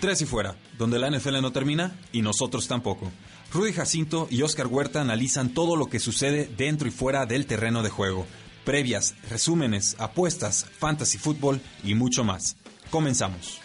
Tres y fuera, donde la NFL no termina y nosotros tampoco. Rudy Jacinto y Oscar Huerta analizan todo lo que sucede dentro y fuera del terreno de juego. Previas, resúmenes, apuestas, fantasy fútbol y mucho más. Comenzamos.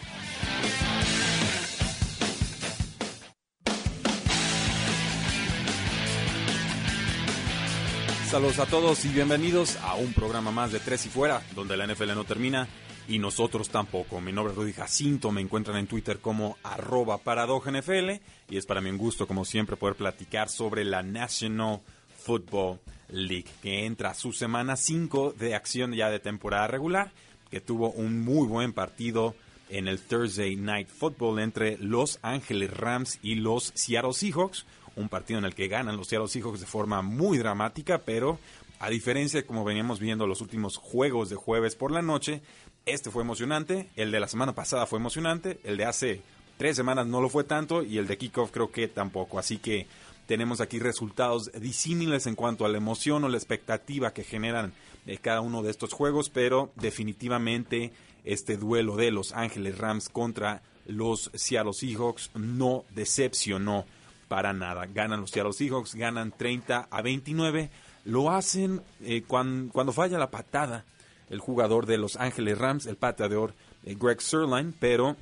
Saludos a todos y bienvenidos a un programa más de Tres y Fuera, donde la NFL no termina y nosotros tampoco. Mi nombre es Rudy Jacinto, me encuentran en Twitter como arroba NFL y es para mí un gusto, como siempre, poder platicar sobre la National Football League, que entra a su semana 5 de acción ya de temporada regular, que tuvo un muy buen partido en el Thursday Night Football entre Los Ángeles Rams y los Seattle Seahawks, un partido en el que ganan los Seattle Seahawks de forma muy dramática, pero a diferencia de como veníamos viendo los últimos juegos de jueves por la noche, este fue emocionante, el de la semana pasada fue emocionante, el de hace tres semanas no lo fue tanto y el de kickoff creo que tampoco. Así que tenemos aquí resultados disímiles en cuanto a la emoción o la expectativa que generan eh, cada uno de estos juegos, pero definitivamente este duelo de Los Ángeles Rams contra los Seattle Seahawks no decepcionó para nada. Ganan los Seattle Seahawks, ganan 30 a 29. Lo hacen eh, cuando, falla la patada el jugador de Los Ángeles Rams, el pateador eh, Greg Sirline, pero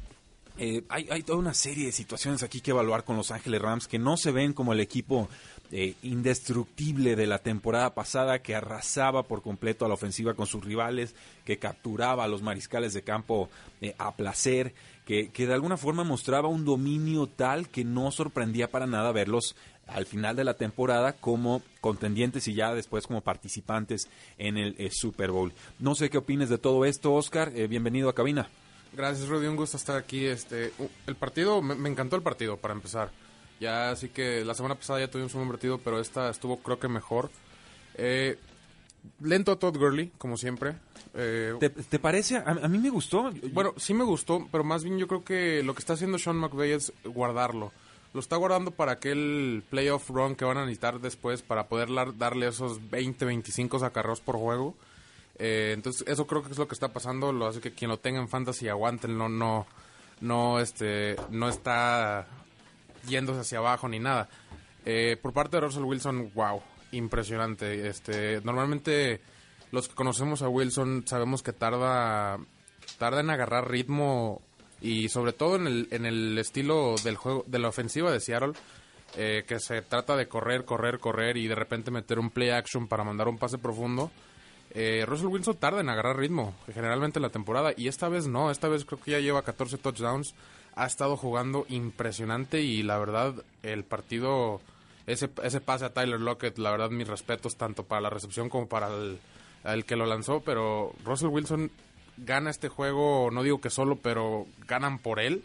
eh, hay, hay, toda una serie de situaciones aquí que evaluar con Los Ángeles Rams que no se ven como el equipo indestructible de la temporada pasada que arrasaba por completo a la ofensiva con sus rivales, que capturaba a los mariscales de campo a placer, que, que de alguna forma mostraba un dominio tal que no sorprendía para nada verlos al final de la temporada como contendientes y ya después como participantes en el eh, Super Bowl. No sé qué opines de todo esto, Oscar. Eh, bienvenido a cabina. Gracias, Rudy. Un gusto estar aquí. Este, el partido, me, encantó el partido, para empezar. Ya así que la semana pasada ya tuvimos un buen partido, pero esta estuvo creo que mejor. Eh, lento a Todd Gurley, como siempre. ¿Te, parece? A, a, mí me gustó. Bueno, sí me gustó, pero más bien yo creo que lo que está haciendo Sean McVay es guardarlo lo está guardando para aquel playoff run que van a necesitar después para poder darle esos 20, 25 sacarros por juego. Eh, entonces, eso creo que es lo que está pasando. Lo hace que quien lo tenga en fantasy aguanten, no, no, no, este, no está yéndose hacia abajo ni nada. Eh, por parte de Russell Wilson, wow, impresionante. Este, normalmente los que conocemos a Wilson sabemos que tarda, tarda en agarrar ritmo y sobre todo en el, en el estilo del juego de la ofensiva de Seattle eh, que se trata de correr, correr, correr y de repente meter un play action para mandar un pase profundo. Eh, Russell Wilson tarda en agarrar ritmo, generalmente en la temporada, y esta vez no, esta vez creo que ya lleva 14 touchdowns, ha estado jugando impresionante y la verdad el partido, ese, ese pase a Tyler Lockett, la verdad mis respetos tanto para la recepción como para el, el que lo lanzó, pero Russell Wilson gana este juego, no digo que solo, pero ganan por él.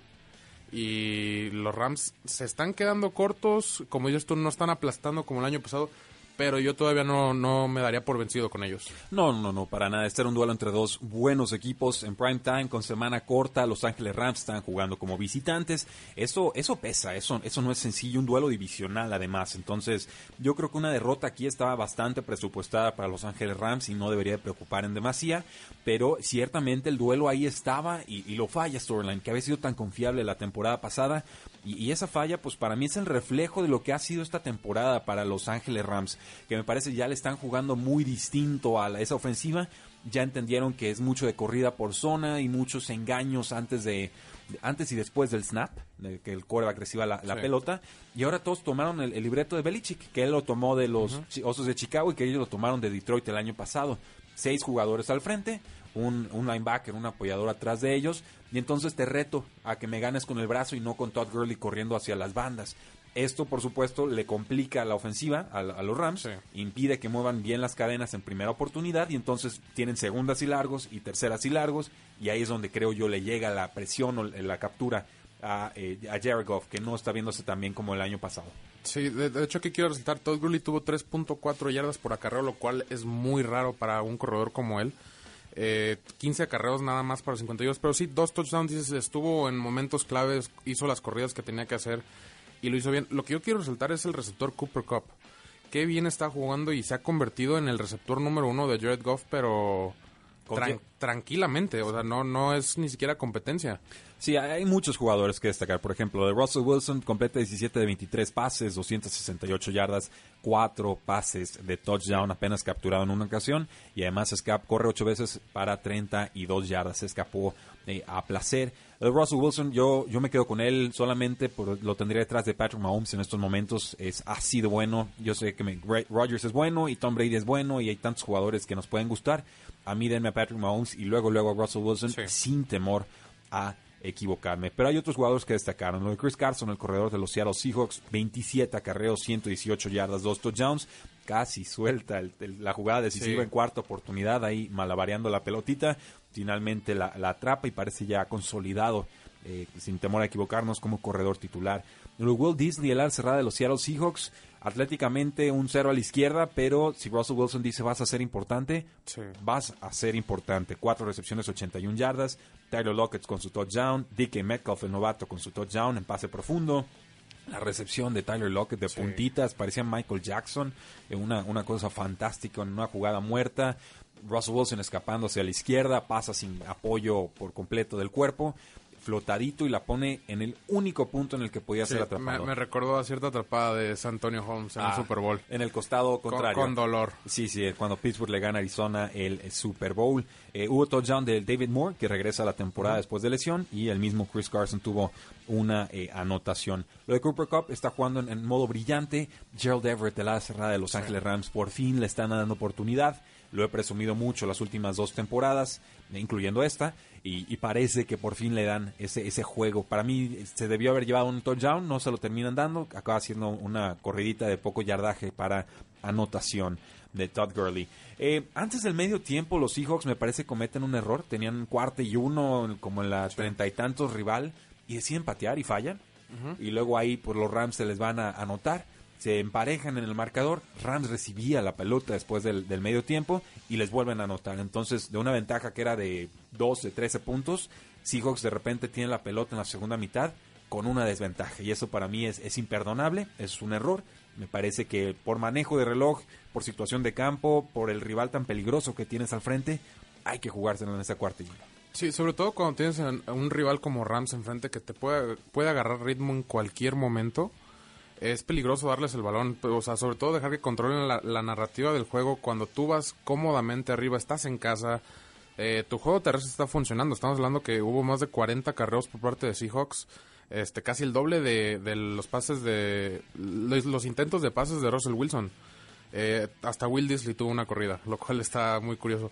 Y los Rams se están quedando cortos, como ellos no están aplastando como el año pasado pero yo todavía no, no me daría por vencido con ellos. No, no, no, para nada. Este era un duelo entre dos buenos equipos en prime time, con semana corta. Los Ángeles Rams están jugando como visitantes. Eso, eso pesa, eso, eso no es sencillo. Un duelo divisional, además. Entonces, yo creo que una derrota aquí estaba bastante presupuestada para Los Ángeles Rams y no debería preocupar en demasía. Pero ciertamente el duelo ahí estaba y, y lo falla Storyline, que había sido tan confiable la temporada pasada y, esa falla, pues para mí es el reflejo de lo que ha sido esta temporada para Los Ángeles Rams, que me parece ya le están jugando muy distinto a esa ofensiva. Ya entendieron que es mucho de corrida por zona y muchos engaños antes de antes y después del snap, de que el quarterback reciba la, pelota. Y ahora todos tomaron el, libreto de Belichick, que él lo tomó de los Osos de Chicago y que ellos lo tomaron de Detroit el año pasado. Seis jugadores al frente, un, un linebacker, un apoyador atrás de ellos, y entonces te reto a que me ganes con el brazo y no con Todd Gurley corriendo hacia las bandas. Esto, por supuesto, le complica la ofensiva a, los Rams, impide que muevan bien las cadenas en primera oportunidad y entonces tienen segundas y largos y terceras y largos y ahí es donde creo yo le llega la presión o la captura a, eh, a Jared Goff, que no está viéndose tan bien como el año pasado. Sí, de, hecho aquí quiero resaltar, Todd Gurley tuvo 3.4 yardas por acarreo, lo cual es muy raro para un corredor como él. Eh, 15 acarreos nada más para 52, pero sí, dos touchdowns, estuvo en momentos claves, hizo las corridas que tenía que hacer y lo hizo bien. Lo que yo quiero resaltar es el receptor Cooper Cup. Qué bien está jugando y se ha convertido en el receptor número uno de Jared Goff, pero tranquilamente, o sea, no, no es ni siquiera competencia. Sí, hay muchos jugadores que destacar. Por ejemplo, de Russell Wilson completa 17 de 23 pases, 268 yardas, 4 pases de touchdown apenas capturado en una ocasión. Y además escap, corre 8 veces para 32 yardas. Se escapó eh, a placer. De Russell Wilson, yo, yo me quedo con él solamente por, lo tendría detrás de Patrick Mahomes en estos momentos. Es, ha sido bueno. Yo sé que me, Rodgers es bueno y Tom Brady es bueno y hay tantos jugadores que nos pueden gustar. A mí denme a Patrick Mahomes y luego luego a Russell Wilson sin temor a equivocarme. Pero hay otros jugadores que destacaron. Lo de Chris Carson, el corredor de los Seattle Seahawks, 27 acarreos, 118 yardas, 2 touchdowns. Casi suelta la jugada decisiva en cuarta oportunidad, ahí malabareando la pelotita. Finalmente la, atrapa y parece ya consolidado, eh, sin temor a equivocarnos, como corredor titular. Lo Will Disley, el al cerrada de los Seattle Seahawks, atléticamente un cero a la izquierda, pero si Russell Wilson dice vas a ser importante, vas a ser importante. Cuatro recepciones, 81 yardas. Tyler Lockett con su touchdown. DK Metcalf, el novato, con su touchdown en pase profundo. La recepción de Tyler Lockett de puntitas, parecía Michael Jackson, una, una cosa fantástica en una jugada muerta. Russell Wilson escapándose a la izquierda, pasa sin apoyo por completo del cuerpo flotadito y la pone en el único punto en el que podía ser atrapado. Me, recordó a cierta atrapada de San Antonio Holmes en el ah, Super Bowl. En el costado contrario. Con, dolor. Sí, sí, cuando Pittsburgh le gana a Arizona el, Super Bowl. Eh, hubo touchdown de David Moore, que regresa a la temporada después de lesión, y el mismo Chris Carson tuvo una eh, anotación. Lo de Cooper Cup está jugando en, modo brillante. Gerald Everett, de la cerrada de Los Ángeles Rams, por fin le están dando oportunidad. Lo he presumido mucho las últimas dos temporadas, incluyendo esta, y, parece que por fin le dan ese, ese juego. Para mí se debió haber llevado un touchdown, no se lo terminan dando, acaba haciendo una corridita de poco yardaje para anotación de Todd Gurley. Eh, antes del medio tiempo, los Seahawks me parece cometen un error. Tenían cuarto y uno, como en la treinta y tantos rival, y deciden patear y fallan. Y luego ahí, por los Rams se les van a anotar se emparejan en el marcador, Rams recibía la pelota después del, medio tiempo y les vuelven a anotar. Entonces, de una ventaja que era de 12, 13 puntos, Seahawks de repente tiene la pelota en la segunda mitad con una desventaja. Y eso para mí es, es imperdonable, es un error. Me parece que por manejo de reloj, por situación de campo, por el rival tan peligroso que tienes al frente, hay que jugárselo en esa cuarta Sí, sobre todo cuando tienes un rival como Rams enfrente que te puede, puede agarrar ritmo en cualquier momento es peligroso darles el balón, o sea, sobre todo dejar que controlen la, narrativa del juego cuando tú vas cómodamente arriba, estás en casa, eh, tu juego terrestre está funcionando. Estamos hablando que hubo más de 40 carreos por parte de Seahawks, este, casi el doble de, los pases de los, intentos de pases de Russell Wilson. Eh, hasta Will Disley tuvo una corrida, lo cual está muy curioso.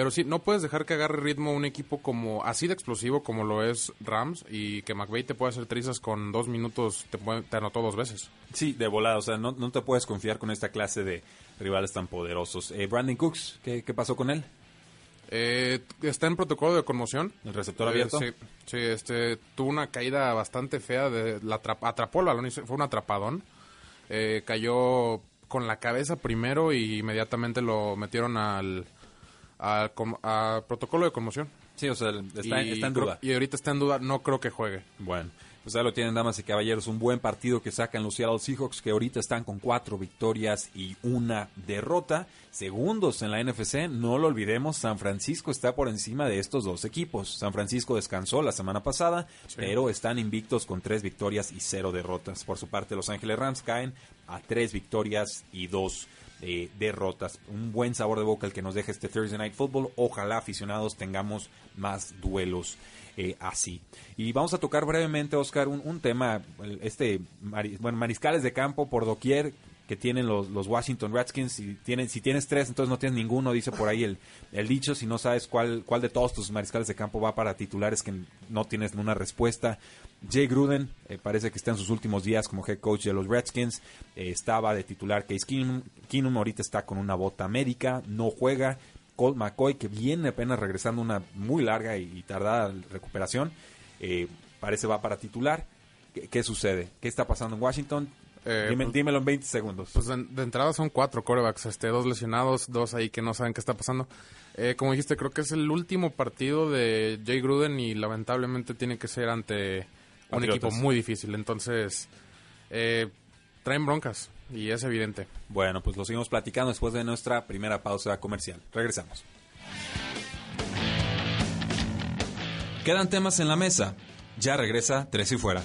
Pero sí, no puedes dejar que agarre ritmo un equipo como así de explosivo como lo es Rams y que McVeigh te puede hacer trizas con dos minutos, te, te anotó dos veces. Sí, de volada, o sea, no, no, te puedes confiar con esta clase de rivales tan poderosos. Eh, Brandon Cooks, ¿qué, pasó con él? Eh, está en protocolo de conmoción. ¿El receptor abierto? sí, sí, este, tuvo una caída bastante fea, de, la atrapó el balón y fue un atrapadón. Eh, cayó con la cabeza primero y inmediatamente lo metieron al a, protocolo de conmoción. Sí, o sea, está, en duda. Y ahorita está en duda, no creo que juegue. Bueno, pues ya lo tienen, damas y caballeros. Un buen partido que sacan los Seattle Seahawks, que ahorita están con cuatro victorias y una derrota. Segundos en la NFC, no lo olvidemos, San Francisco está por encima de estos dos equipos. San Francisco descansó la semana pasada, pero están invictos con tres victorias y cero derrotas. Por su parte, Los Ángeles Rams caen a tres victorias y dos derrotas. Un buen sabor de boca el que nos deja este Thursday Night Football. Ojalá aficionados tengamos más duelos eh, así. Y vamos a tocar brevemente, Oscar, un, tema, este, bueno, mariscales de campo por doquier que tienen los, los Washington Redskins. Si, tienen, si tienes tres, entonces no tienes ninguno, dice por ahí el, el dicho. Si no sabes cuál, cuál de todos tus mariscales de campo va para titulares, que no tienes una respuesta. Jay Gruden eh, parece que está en sus últimos días como head coach de los Redskins. Eh, estaba de titular Case Keenum. Keenum ahorita está con una bota médica, no juega Colt McCoy, que viene apenas regresando una muy larga y, tardada recuperación, eh, parece va para titular. ¿Qué, sucede? ¿Qué está pasando en Washington? Eh, pues, dímelo en 20 segundos. Pues de, entrada son cuatro corebacks, este, dos lesionados, dos ahí que no saben qué está pasando. Eh, como dijiste, creo que es el último partido de Jay Gruden y lamentablemente tiene que ser ante un equipo muy difícil. Entonces, eh, traen broncas y es evidente. Bueno, pues lo seguimos platicando después de nuestra primera pausa comercial. Regresamos. Quedan temas en la mesa. Ya regresa Tres y Fuera.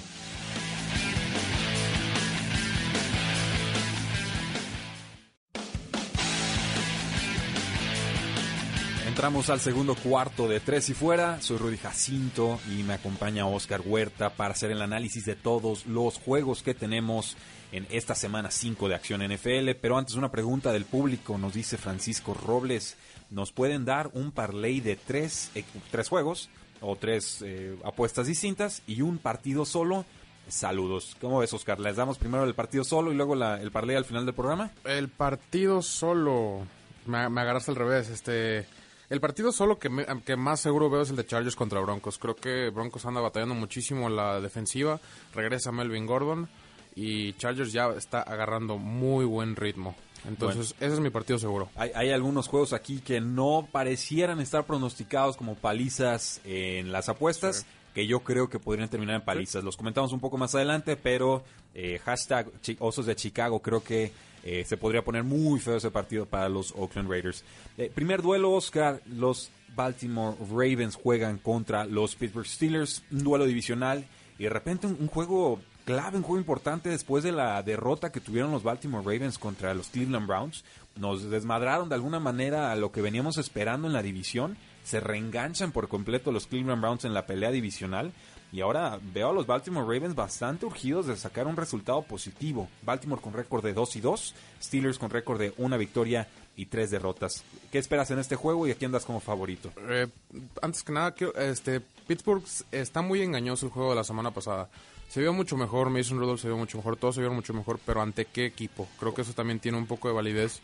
Entramos al segundo cuarto de Tres y Fuera. Soy Rudy Jacinto y me acompaña Oscar Huerta para hacer el análisis de todos los juegos que tenemos en esta semana 5 de Acción NFL. Pero antes una pregunta del público, nos dice Francisco Robles. ¿Nos pueden dar un parlay de tres, eh, tres juegos o tres eh, apuestas distintas y un partido solo? Saludos. ¿Cómo ves, Oscar? ¿Les damos primero el partido solo y luego el parlay al final del programa? El partido solo. Me, me agarraste al revés. Este el partido solo que, que más seguro veo es el de Chargers contra Broncos. Creo que Broncos anda batallando muchísimo en la defensiva. Regresa Melvin Gordon y Chargers ya está agarrando muy buen ritmo. Entonces, ese es mi partido seguro. Hay, algunos juegos aquí que no parecieran estar pronosticados como palizas en las apuestas. que yo creo que podrían terminar en palizas. Los comentamos un poco más adelante, pero eh, hashtag Osos de Chicago creo que eh, se podría poner muy feo ese partido para los Oakland Raiders. Eh, primer duelo, Oscar. Los Baltimore Ravens juegan contra los Pittsburgh Steelers. Un duelo divisional. Y de repente un, juego clave, un juego importante después de la derrota que tuvieron los Baltimore Ravens contra los Cleveland Browns. Nos desmadraron de alguna manera a lo que veníamos esperando en la división. Se reenganchan por completo los Cleveland Browns en la pelea divisional. Y ahora veo a los Baltimore Ravens bastante urgidos de sacar un resultado positivo. Baltimore con récord de 2 y 2, Steelers con récord de una victoria y tres derrotas. ¿Qué esperas en este juego y a quién das como favorito? Eh, antes que nada, este, Pittsburgh está muy engañoso el juego de la semana pasada. Se vio mucho mejor, Mason Rudolph se vio mucho mejor, todos se vieron mucho mejor, pero ¿ante qué equipo? Creo que eso también tiene un poco de validez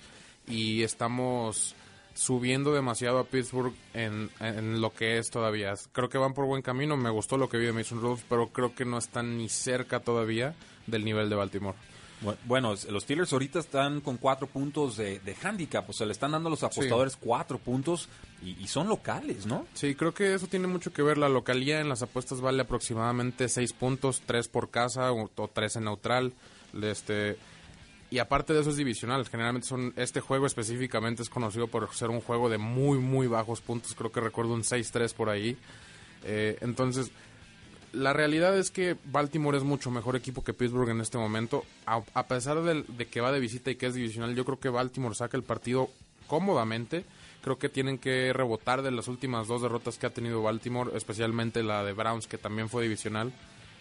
y estamos subiendo demasiado a Pittsburgh en, lo que es todavía. Creo que van por buen camino. Me gustó lo que vi de Mason Rudolph, pero creo que no están ni cerca todavía del nivel de Baltimore. Bueno, los Steelers ahorita están con cuatro puntos de, de handicap, o sea, le están dando a los apostadores cuatro puntos y, son locales, ¿no? Sí, creo que eso tiene mucho que ver. La localía en las apuestas vale aproximadamente seis puntos, tres por casa o, o tres en neutral. Este, y aparte de eso es divisional. Generalmente son este juego específicamente es conocido por ser un juego de muy muy bajos puntos. Creo que recuerdo un 6-3 por ahí. Eh, entonces, la realidad es que Baltimore es mucho mejor equipo que Pittsburgh en este momento. A, pesar de, de, que va de visita y que es divisional, yo creo que Baltimore saca el partido cómodamente. Creo que tienen que rebotar de las últimas dos derrotas que ha tenido Baltimore, especialmente la de Browns, que también fue divisional.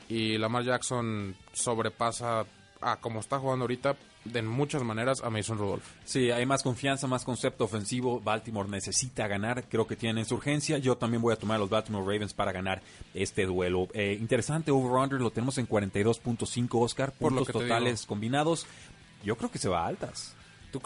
Y Lamar Jackson sobrepasa a como está jugando ahorita de muchas maneras a Mason Rudolph. Sí, hay más confianza, más concepto ofensivo. Baltimore necesita ganar, creo que tienen su urgencia. Yo también voy a tomar a los Baltimore Ravens para ganar este duelo. Eh, interesante, over-under lo tenemos en 42.5 Oscar, puntos totales combinados. Yo creo que se va a altas.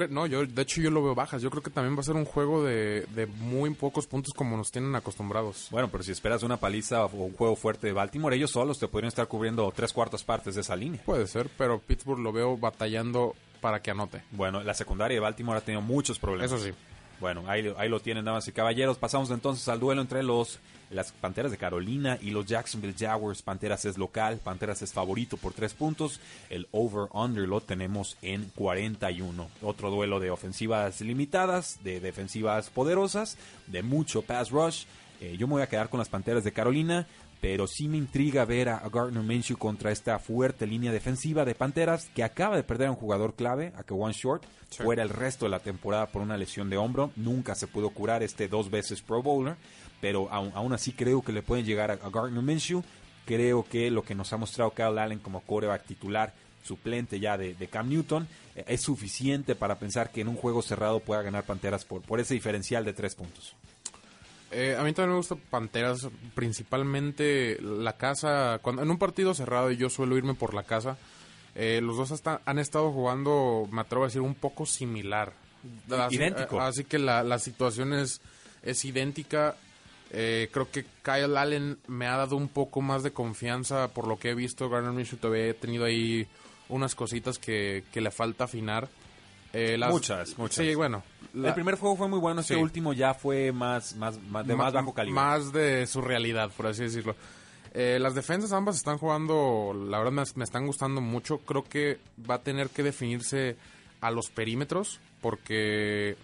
No, yo, de hecho yo lo veo bajas. Yo creo que también va a ser un juego de, muy pocos puntos como nos tienen acostumbrados. Bueno, pero si esperas una paliza o un juego fuerte de Baltimore, ellos solos te podrían estar cubriendo tres cuartas partes de esa línea. Puede ser, pero Pittsburgh lo veo batallando para que anote. Bueno, la secundaria de Baltimore ha tenido muchos problemas. Eso sí. Bueno, ahí, ahí lo tienen, damas y caballeros. Pasamos entonces al duelo entre los las Panteras de Carolina y los Jacksonville Jaguars. Panteras es local, Panteras es favorito por tres puntos. El over-under lo tenemos en 41. Otro duelo de ofensivas limitadas, de defensivas poderosas, de mucho pass rush. Eh, yo me voy a quedar con las Panteras de Carolina pero sí me intriga ver a, Gardner Minshew contra esta fuerte línea defensiva de Panteras que acaba de perder a un jugador clave, a que One Short, fuera el resto de la temporada por una lesión de hombro. Nunca se pudo curar este dos veces Pro Bowler, pero aún, así creo que le pueden llegar a, Gardner Minshew. Creo que lo que nos ha mostrado Kyle Allen como coreback titular suplente ya de, Cam Newton, eh, es suficiente para pensar que en un juego cerrado pueda ganar Panteras por, por ese diferencial de tres puntos. Eh, a mí también me gusta Panteras, principalmente la casa. Cuando en un partido cerrado y yo suelo irme por la casa, eh, los dos hasta, han estado jugando, me atrevo a decir, un poco similar. Así, Idéntico. Así que la, la situación es, es idéntica. Eh, creo que Kyle Allen me ha dado un poco más de confianza por lo que he visto. Garner Minshew todavía he tenido ahí unas cositas que, que le falta afinar. Eh, las- Muchas, muchas. Sí, bueno. La- el primer juego fue muy bueno, este Sí. último ya fue más, más, más- de más bajo calibre. Más de su realidad, por así decirlo. Eh, las defensas ambas están jugando, la verdad me, me están gustando mucho. Creo que va a tener que definirse a los perímetros porque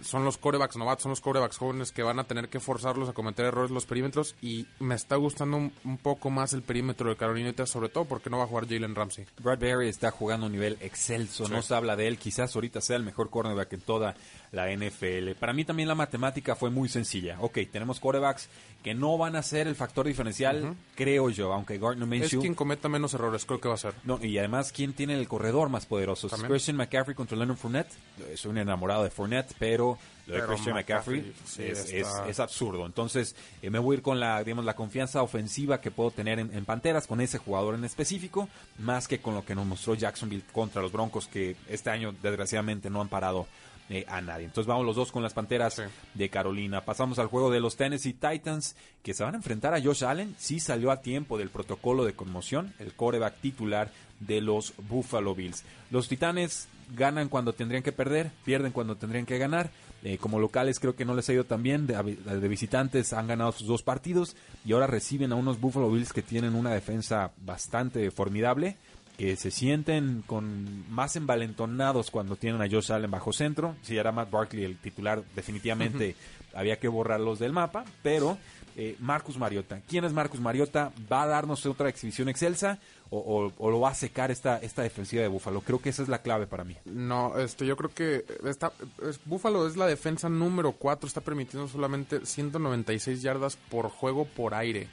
son los corebacks novatos, son los corebacks jóvenes que van a tener que forzarlos a cometer errores los perímetros y me está gustando un, un poco más el perímetro de Carolina sobre todo porque no va a jugar Jalen Ramsey. Bradbury está jugando a un nivel excelso, Sí. no se habla de él, quizás ahorita sea el mejor cornerback en toda la NFL. Para mí también la matemática fue muy sencilla. Ok, tenemos quarterbacks que no van a ser el factor diferencial, creo yo, aunque Gardner Es Minshew... quien cometa menos errores, creo que va a ser. No, y además, ¿quién tiene el corredor más poderoso? Christian McCaffrey contra Leonard Fournette. Soy un enamorado de Fournette, pero lo de Pero Christian McCaffrey, McCaffrey, sí, es, es- es absurdo. Entonces, eh, me voy a ir con la, digamos, la confianza ofensiva que puedo tener en, en Panteras con ese jugador en específico, más que con lo que nos mostró Jacksonville contra los Broncos, que este año, desgraciadamente, no han parado eh, a nadie. Entonces vamos los dos con las Panteras Sí. de Carolina. Pasamos al juego de los Tennessee Titans, que se van a enfrentar a Josh Allen. Sí salió a tiempo del protocolo de conmoción, el coreback titular de los Buffalo Bills. Los Titanes ganan cuando tendrían que perder, pierden cuando tendrían que ganar. Eh, como locales creo que no les ha ido tan bien, de, de visitantes han ganado sus dos partidos y ahora reciben a unos Buffalo Bills que tienen una defensa bastante formidable que se sienten con más envalentonados cuando tienen a Josh Allen bajo centro. Si era Matt Barkley el titular, definitivamente había que borrarlos del mapa, pero eh, Marcus Mariota. ¿Quién es Marcus Mariota? ¿Va a darnos otra exhibición excelsa o, o- o lo va a secar esta, esta defensiva de Buffalo? Creo que esa es la clave para mí. No, este, yo creo que está, es, Buffalo es la defensa número 4, está permitiendo solamente 196 yardas por juego por aire.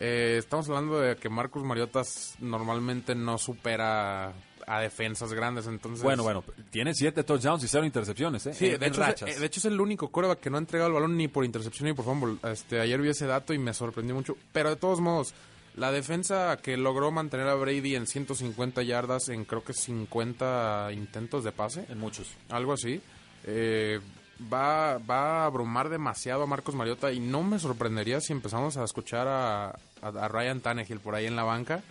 Eh, estamos hablando de que Marcus Mariotas normalmente no supera a defensas grandes, entonces... Bueno, bueno, tiene siete touchdowns y cero intercepciones, ¿eh? Sí, En- de en hecho, es, rachas. eh, de hecho es el único coreback que no ha entregado el balón ni por intercepción ni por fumble. Este, ayer vi ese dato y me sorprendió mucho. Pero de todos modos, la defensa que logró mantener a Brady en 150 yardas en creo que 50 intentos de pase, en muchos. algo así, eh, va, va a abrumar demasiado a Marcos Mariota y no me sorprendería si empezamos a escuchar a, a- a Ryan Tannehill por ahí en la banca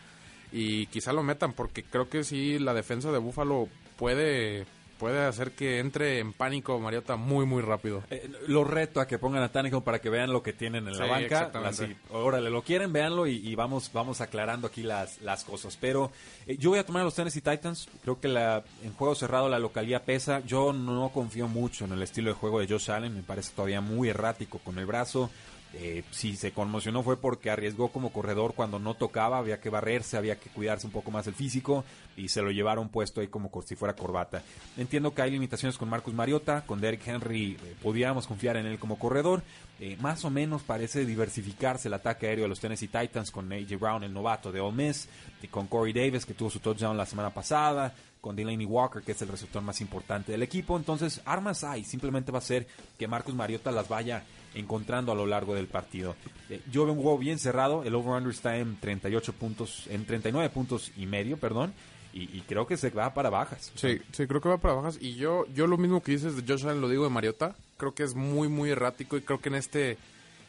y quizá lo metan porque creo que sí la defensa de Buffalo puede puede hacer que entre en pánico Mariota muy muy rápido. Eh, lo reto a que pongan a Tannehill para que vean lo que tienen en la banca. exactamente. Así, órale, lo quieren, véanlo y, y vamos, vamos aclarando aquí las, las cosas. Pero eh, yo voy a tomar a los Tennessee Titans. Creo que la, en juego cerrado la localidad pesa. Yo no confío mucho en el estilo de juego de Josh Allen. Me parece todavía muy errático con el brazo. Eh, si se conmocionó fue porque arriesgó como corredor cuando no tocaba, había que barrerse, había que cuidarse un poco más el físico y se lo llevaron puesto ahí como si fuera corbata. Entiendo que hay limitaciones con Marcus Mariota, con Derrick Henry eh, pudiéramos confiar en él como corredor, Eh, más o menos parece diversificarse el ataque aéreo de los Tennessee Titans con AJ Brown, el novato de Ole Miss, y con Corey Davis que tuvo su touchdown la semana pasada, con Delaney Walker, que es el receptor más importante del equipo. Entonces, armas hay. Simplemente va a ser que Marcus Mariota las vaya encontrando a lo largo del partido. Eh, yo veo un juego bien cerrado. El over-under está en 38 puntos, en 39 puntos y medio, perdón. Y, creo que se va para bajas. Sí, sí, creo que va para bajas. Y yo, yo lo mismo que dices de Josh Allen lo digo de Mariota. Creo que es muy, muy errático y creo que en este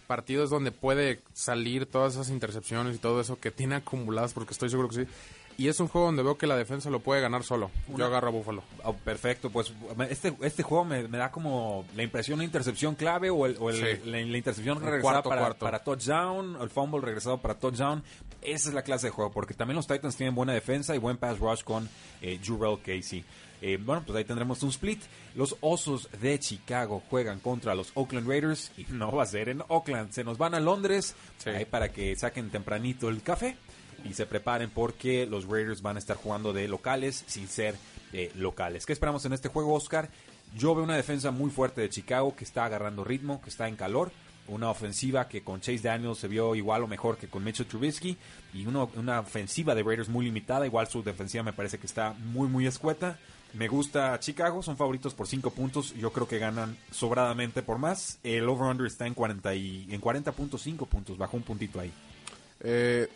partido es donde puede salir todas esas intercepciones y todo eso que tiene acumuladas, porque estoy seguro que sí. Y es un juego donde veo que la defensa lo puede ganar solo. Yo agarro a Buffalo. Oh, perfecto, pues este, este juego me, me da como la impresión de intercepción clave o, el, o el- Sí. la, la intercepción regresada cuarto, para, cuarto. para touchdown, el fumble regresado para touchdown. Esa es la clase de juego, porque también los Titans tienen buena defensa y buen pass rush con eh, Jurel Casey. Eh, bueno, pues ahí tendremos un split. Los Osos de Chicago juegan contra los Oakland Raiders y no va a ser en Oakland. Se nos van a Londres Sí. ahí para que saquen tempranito el café y se preparen porque los Raiders van a estar jugando de locales sin ser eh, locales. ¿Qué esperamos en este juego, Oscar? Yo veo una defensa muy fuerte de Chicago que está agarrando ritmo, que está en calor. Una ofensiva que con Chase Daniels se vio igual o mejor que con Mitchell Trubisky. Y una, una ofensiva de Raiders muy limitada. Igual su defensiva me parece que está muy, muy escueta. Me gusta Chicago, son favoritos por 5 puntos. Yo creo que ganan sobradamente por más. El over-under está en 40 y, en 40.5 puntos, bajó un puntito ahí. Eh,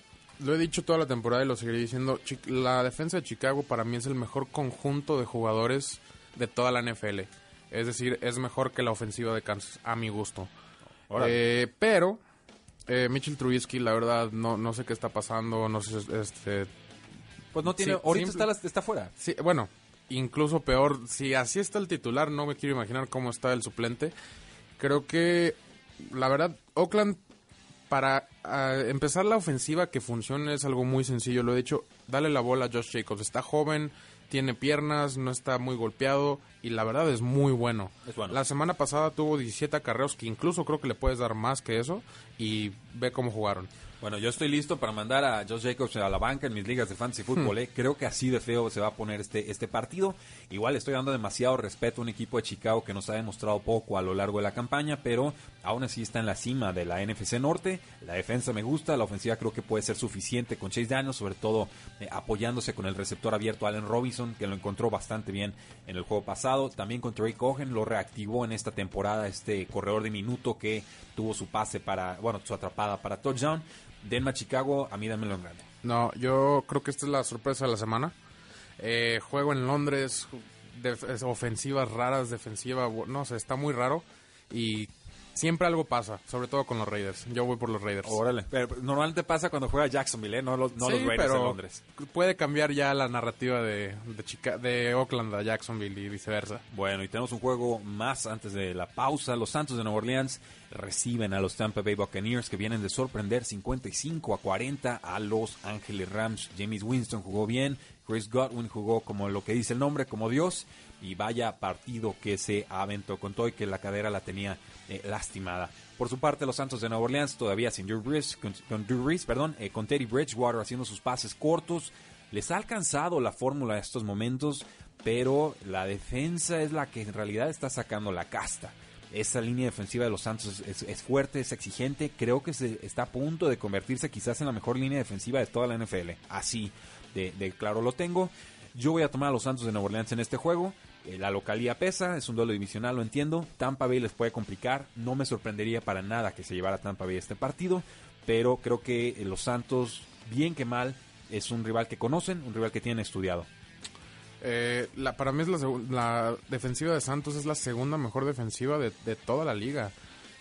lo he dicho toda la temporada y lo seguiré diciendo. La defensa de Chicago para mí es el mejor conjunto de jugadores de toda la NFL. Es decir, es mejor que la ofensiva de Kansas, a mi gusto. Eh, pero eh, Mitchell Trubisky, la verdad, no, no sé qué está pasando, no sé, este, Pues no tiene. Sí, ahorita simple- está, está fuera. Sí, bueno, incluso peor, si así está el titular, no me quiero imaginar cómo está el suplente. Creo que, la verdad, Oakland, para ah, empezar la ofensiva que funcione es algo muy sencillo. Lo he dicho, dale la bola a Josh Jacobs. Está joven, tiene piernas, no está muy golpeado y la verdad es muy bueno. Es bueno. La semana pasada tuvo 17 acarreos, que incluso creo que le puedes dar más que eso y ve cómo jugaron. Bueno, yo estoy listo para mandar a Josh Jacobs a la banca en mis ligas de fantasy fútbol. ¿eh? Creo que así de feo se va a poner este, este partido. Igual estoy dando demasiado respeto a un equipo de Chicago que nos ha demostrado poco a lo largo de la campaña, pero aún así está en la cima de la NFC Norte. La defensa me gusta, la ofensiva creo que puede ser suficiente con Chase Daniels, sobre todo eh, apoyándose con el receptor abierto Allen Robinson, que lo encontró bastante bien en el juego pasado. También con Trey Cohen lo reactivó en esta temporada, este corredor de minuto que tuvo su pase para, bueno, su atrapada para touchdown. Denme Chicago, a mí dámelo en grande. No, yo creo que esta es la sorpresa de la semana. Eh, juego en Londres, es- ofensivas raras, defensiva, no sé, está muy raro y siempre algo pasa, sobre todo con los Raiders. Yo voy por los Raiders. Órale. Pero normalmente pasa cuando juega Jacksonville, ¿eh? No los, no Sí, los Raiders pero de Londres. Puede cambiar ya la narrativa de, de, Chica- de Oakland a Jacksonville y viceversa. Bueno, y tenemos un juego más antes de la pausa. Los Santos de Nueva Orleans reciben a los Tampa Bay Buccaneers que vienen de sorprender 55 a 40 a los Ángeles Rams. James Winston jugó bien, Chris Godwin jugó como lo que dice el nombre, como Dios. Y vaya partido que se aventó con todo y que la cadera la tenía eh, lastimada. Por su parte, los Santos de Nueva Orleans todavía sin Drew Brees, con, Drew Brees, perdón, eh, con Teddy Bridgewater haciendo sus pases cortos. Les ha alcanzado la fórmula de estos momentos, pero la defensa es la que en realidad está sacando la casta. Esa línea defensiva de los Santos es- es fuerte, es exigente. Creo que se está a punto de convertirse quizás en la mejor línea defensiva de toda la NFL. Así de, claro lo tengo. Yo voy a tomar a los Santos de Nueva Orleans en este juego. Eh, la localía pesa, es un duelo divisional, lo entiendo. Tampa Bay les puede complicar. No me sorprendería para nada que se llevara Tampa Bay este partido. Pero creo que eh, los Santos, bien que mal, es un rival que conocen, un rival que tienen estudiado. Eh, para mí es la, defensiva de Santos es la segunda mejor defensiva de, toda la liga.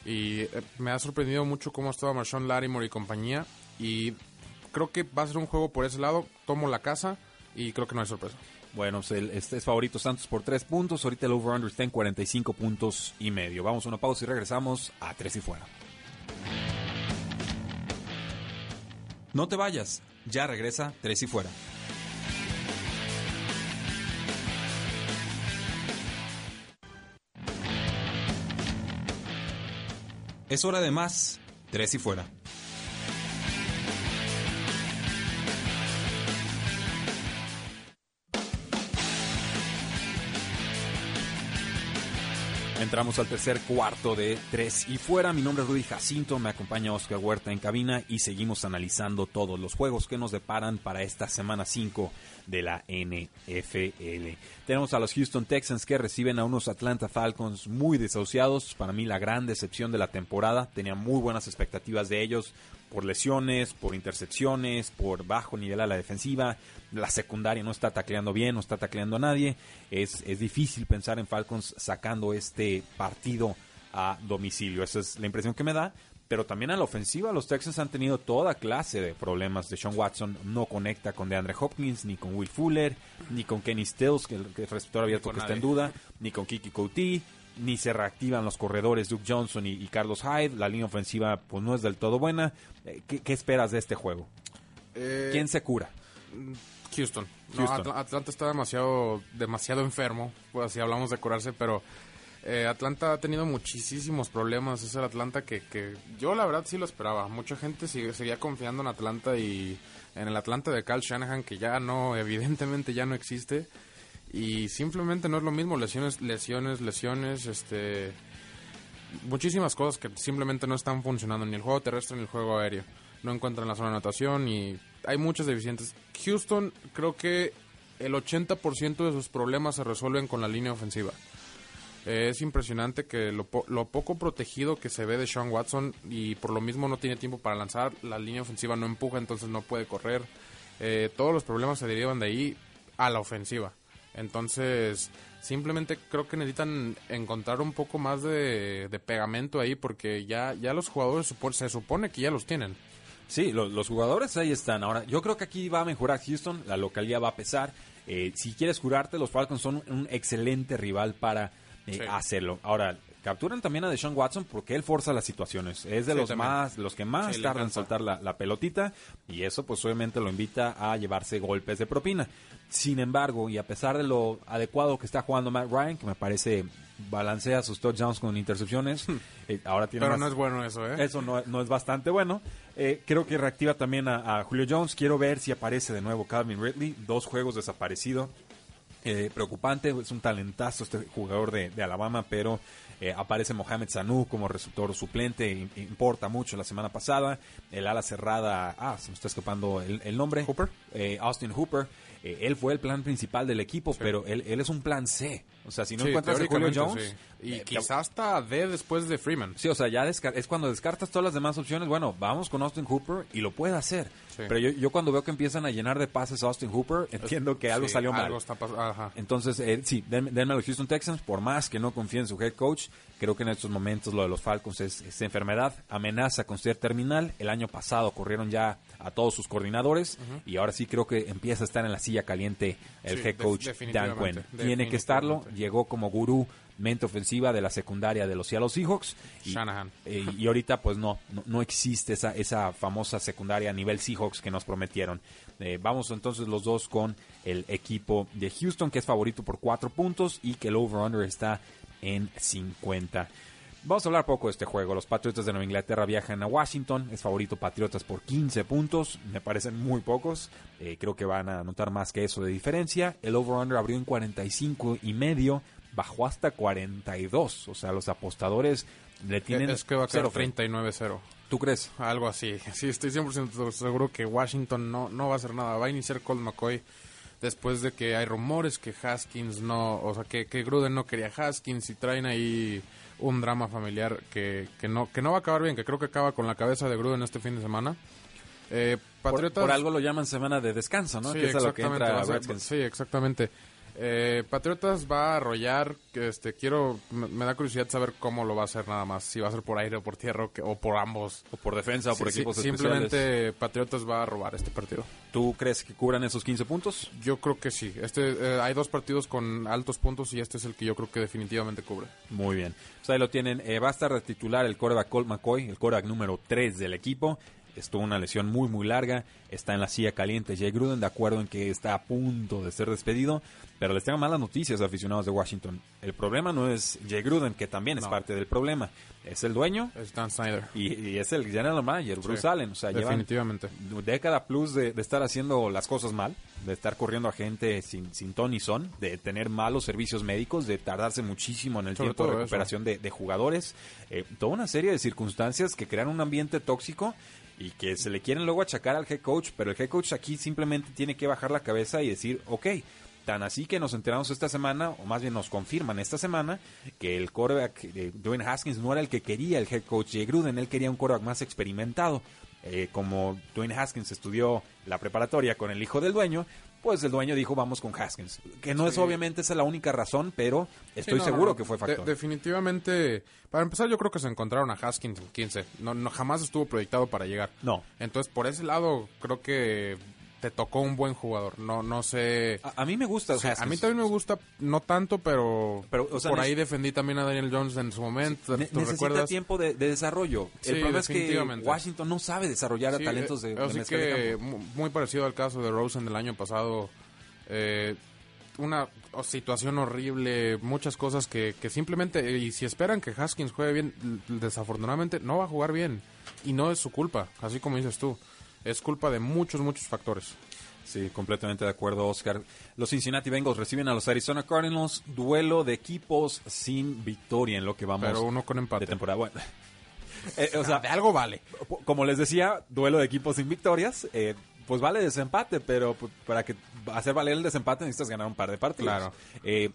Y eh, me ha sorprendido mucho cómo ha estado Marshawn Lattimore y compañía. Y creo que va a ser un juego por ese lado. Tomo la casa y creo que no hay sorpresa. Bueno, pues este es favorito Santos por 3 puntos. Ahorita el over-under está en 45 puntos y medio. Vamos a una pausa y regresamos a 3 y fuera. No te vayas, ya regresa 3 y fuera. Es hora de más 3 y fuera. Entramos al tercer cuarto de tres y fuera. Mi nombre es Rudy Jacinto, me acompaña Oscar Huerta en cabina y seguimos analizando todos los juegos que nos deparan para esta semana 5 de la NFL. Tenemos a los Houston Texans que reciben a unos Atlanta Falcons muy desahuciados. Para mí la gran decepción de la temporada. Tenía muy buenas expectativas de ellos por lesiones, por intercepciones, por bajo nivel a la defensiva. La secundaria no está tacleando bien, no está tacleando a nadie. Es, es difícil pensar en Falcons sacando este partido a domicilio. Esa es la impresión que me da. Pero también a la ofensiva, los Texans han tenido toda clase de problemas. De Sean Watson no conecta con DeAndre Hopkins, ni con Will Fuller, ni con Kenny Stills, que el, receptor abierto que está en duda, ni con Kiki Couty, ni se reactivan los corredores Duke Johnson y, y Carlos Hyde. La línea ofensiva pues no es del todo buena. Eh, ¿Qué, qué esperas de este juego? ¿Quién se cura? Houston. No. Atl- Atlanta está demasiado, demasiado enfermo, pues si hablamos de curarse, pero eh, Atlanta ha tenido muchísimos problemas. Es el Atlanta que, que yo la verdad sí lo esperaba. Mucha gente sigue- seguía confiando en Atlanta y en el Atlanta de Cal Shanahan, que ya no, evidentemente ya no existe. Y simplemente no es lo mismo, lesiones, lesiones, lesiones, este muchísimas cosas que simplemente no están funcionando ni el juego terrestre ni el juego aéreo. No encuentran la zona de anotación y hay muchos deficientes. Houston creo que el 80% de sus problemas se resuelven con la línea ofensiva. Eh, es impresionante que lo, po- lo poco protegido que se ve de Sean Watson y por lo mismo no tiene tiempo para lanzar, la línea ofensiva no empuja, entonces no puede correr. Eh, todos los problemas se derivan de ahí a la ofensiva. Entonces, Simplemente creo que necesitan encontrar un poco más de, de pegamento ahí porque ya, ya los jugadores se supone que ya los tienen. Sí, lo- los jugadores ahí están. Ahora, yo creo que aquí va a mejorar Houston, la localidad va a pesar. Eh, si quieres curarte, los Falcons son un excelente rival para eh, Sí. hacerlo. Ahora, capturan también a Deshaun Watson porque él forza las situaciones. Es de Sí, los también. más, los que más Sí, tardan en soltar la, la pelotita y eso pues obviamente lo invita a llevarse golpes de propina. Sin embargo, y a pesar de lo adecuado que está jugando Matt Ryan, que me parece balancea sus touchdowns con intercepciones, eh, ahora tiene Pero más- no es bueno eso, ¿eh? eso no, no es bastante bueno. Eh, creo que reactiva también a, a Julio Jones. Quiero ver si aparece de nuevo Calvin Ridley. Dos juegos desaparecido. Eh, preocupante, es un talentazo este jugador de, Alabama, pero eh, aparece Mohamed Sanu como receptor suplente, im- importa mucho la semana pasada. El ala cerrada, ah, se me está escapando el, nombre. Hooper. Eh, Austin Hooper. Eh, él fue el plan principal del equipo, pero él, él es un plan C. O sea, si no Sí, encuentras a Julio Jones, sí. Y eh, quizás hasta D después de Freeman. Sí, o sea, ya es cuando descartas todas las demás opciones. Bueno, vamos con Austin Hooper y lo puede hacer. Pero yo, yo cuando veo que empiezan a llenar de pases a Austin Hooper, entiendo que algo salió mal. algo está pas- Ajá. Entonces, eh, sí, denme, denme a los Houston Texans, por más que no confíe en su head coach, creo que en estos momentos lo de los Falcons es, es enfermedad, amenaza con ser terminal. El año pasado corrieron ya a todos sus coordinadores y ahora sí creo que empieza a estar en la silla caliente el Sí, head coach Dan Quinn. Tiene que estarlo, llegó como gurú mente ofensiva de la secundaria de los Seattle Seahawks. Y, Shanahan. eh, y ahorita pues no, no, no existe esa, esa famosa secundaria a nivel Seahawks que nos prometieron. Eh, vamos entonces los dos con el equipo de Houston que es favorito por cuatro puntos y que el over-under está en 50. Vamos a hablar poco de este juego. Los Patriotas de Nueva Inglaterra viajan a Washington. Es favorito Patriotas por 15 puntos. Me parecen muy pocos. Eh, creo que van a anotar más que eso de diferencia. El over-under abrió en 45 y medio. Bajó hasta 42. O sea, los apostadores le tienen es que va a quedar cero fe. 39-0. ¿Tú crees? Algo así. Sí, estoy 100% seguro que Washington no, no va a hacer nada. Va a iniciar Colt McCoy después de que hay rumores que Haskins no, o sea, que, que Gruden no quería Haskins y traen ahí un drama familiar que, que no que no va a acabar bien, que creo que acaba con la cabeza de Gruden este fin de semana. Eh, Por, Patriotas, por algo lo llaman semana de descanso, ¿no? Sí, que es a lo que exactamente, entra a sí, exactamente. Eh, Patriotas va a arrollar, este, quiero, me, me da curiosidad saber cómo lo va a hacer nada más, si va a ser por aire o por tierra o, que- o por ambos. O por defensa o por Sí, equipos sí, especiales. simplemente Patriotas va a robar este partido. ¿Tú crees que cubran esos 15 puntos? Yo creo que sí. Este, eh, hay dos partidos con altos puntos y este es el que yo creo que definitivamente cubre. Muy bien. Pues ahí lo tienen. Eh, va a estar de titular el coreback Colt McCoy, el coreback número 3 del equipo. Estuvo una lesión muy, muy larga. Está en la silla caliente. Jay Gruden, de acuerdo en que está a punto de ser despedido. Pero les tengo malas noticias, aficionados de Washington. El problema no es Jay Gruden, que también es No. parte del problema. Es el dueño Es Dan Snyder. y, y es el general manager, Bruce Sí, Allen. O sea, llevan definitivamente. década plus de, de estar haciendo las cosas mal, de estar corriendo a gente sin, sin ton ni son, de tener malos servicios médicos, de tardarse muchísimo en el Sobre tiempo de recuperación de, de jugadores, eh, toda una serie de circunstancias que crean un ambiente tóxico y que se le quieren luego achacar al head coach, pero el head coach aquí simplemente tiene que bajar la cabeza y decir, ok, Tan así que nos enteramos esta semana, o más bien nos confirman esta semana, que el quarterback de Dwayne Haskins no era el que quería el head coach Jay Gruden, él quería un quarterback más experimentado. Eh, como Dwayne Haskins estudió la preparatoria con el hijo del dueño, pues el dueño dijo vamos con Haskins. Que no es Sí. obviamente esa la única razón, pero estoy Sí, no, seguro no, que fue de- factor. definitivamente, para empezar yo creo que se encontraron a Haskins en 15. No, no, jamás estuvo proyectado para llegar. No. Entonces, por ese lado, creo que te tocó un buen jugador. No, no sé... A, a mí me gusta O sea, a mí también me gusta, no tanto, pero, Pero, o sea, por ahí defendí también a Daniel Jones en su momento. Ne- ¿Tú necesita recuerdas? tiempo de, de desarrollo. Sí, el problema es que. Washington no sabe desarrollar Sí, a talentos de, eh, de así de que mu- muy parecido al caso de Rosen del año pasado. Eh, una situación horrible, muchas cosas que, que simplemente, y si esperan que Haskins juegue bien, desafortunadamente no va a jugar bien. Y no es su culpa, así como dices tú. Es culpa de muchos, muchos factores. Sí, completamente de acuerdo, Oscar. Los Cincinnati Bengals reciben a los Arizona Cardinals. Duelo de equipos sin victoria en lo que vamos Pero uno con de empate. temporada. Bueno, eh, o sea, de algo vale. como les decía, duelo de equipos sin victorias. eh, pues vale desempate, pero pues, para que hacer valer el desempate necesitas ganar un par de partidos. Claro. Eh,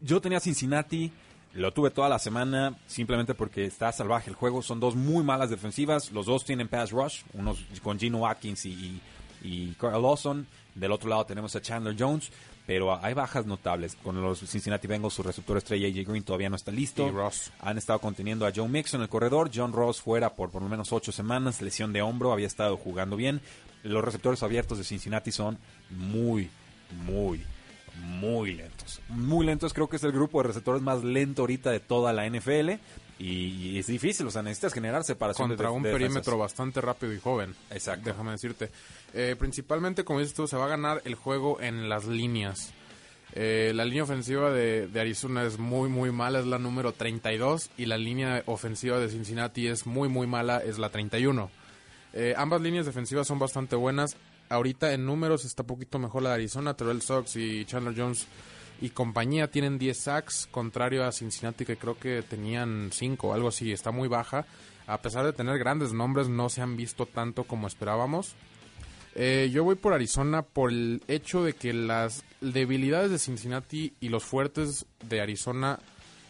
yo tenía Cincinnati, lo tuve toda la semana simplemente porque está salvaje el juego. Son dos muy malas defensivas. Los dos tienen pass rush, unos con Gino Atkins y, y, y Carl Lawson. Del otro lado tenemos a Chandler Jones, pero hay bajas notables. Con los Cincinnati Bengals, su receptor estrella AJ Green todavía no está listo. Y Ross. Han estado conteniendo a Joe Mixon en el corredor. John Ross fuera por por lo menos ocho semanas, lesión de hombro, había estado jugando bien. Los receptores abiertos de Cincinnati son muy, muy, muy lentos. Muy lentos, creo que es el grupo de receptores más lento ahorita de toda la NFL. Y, y es difícil, o sea, necesitas generar separación contra un de perímetro bastante rápido y joven. Exacto. Déjame decirte. Eh, principalmente, como dices tú, se va a ganar el juego en las líneas. Eh, la línea ofensiva de, de Arizona es muy, muy mala, es la número 32. Y la línea ofensiva de Cincinnati es muy, muy mala, es la 31. Eh, ambas líneas defensivas son bastante buenas. Ahorita en números está poquito mejor la de Arizona. Terrell Sox y Chandler Jones y compañía tienen 10 sacks, contrario a Cincinnati que creo que tenían 5 o algo así. Está muy baja. A pesar de tener grandes nombres, no se han visto tanto como esperábamos. Eh, yo voy por Arizona por el hecho de que las debilidades de Cincinnati y los fuertes de Arizona,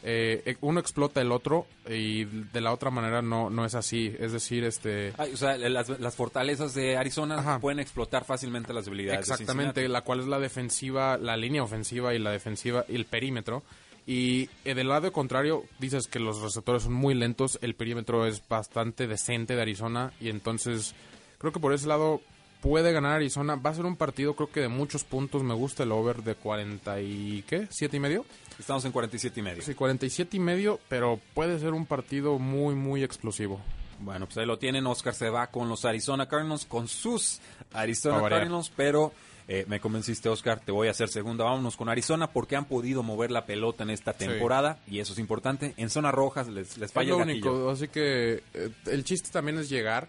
eh, uno explota el otro y de la otra manera no, no es así. Es decir, este... Ay, o sea, las, las fortalezas de Arizona Ajá. pueden explotar fácilmente las debilidades de Exactamente, la cual es la defensiva, la línea ofensiva y la defensiva y el perímetro. Y eh, del lado contrario, dices que los receptores son muy lentos, el perímetro es bastante decente de Arizona y entonces creo que por ese lado puede ganar Arizona. Va a ser un partido creo que de muchos puntos, me gusta el over de 40 y ¿qué? ¿7 y medio? Estamos en 47 y medio. Sí, 47 y medio, pero puede ser un partido muy, muy explosivo. Bueno, pues ahí lo tienen. Oscar se va con los Arizona Cardinals, con sus Arizona. Cardinals, pero eh, me convenciste, Oscar. Te voy a hacer segunda. Vámonos con Arizona porque han podido mover la pelota en esta Sí. temporada y eso es importante. En zonas rojas les, les Es falla lo el único, así que eh, el chiste también es llegar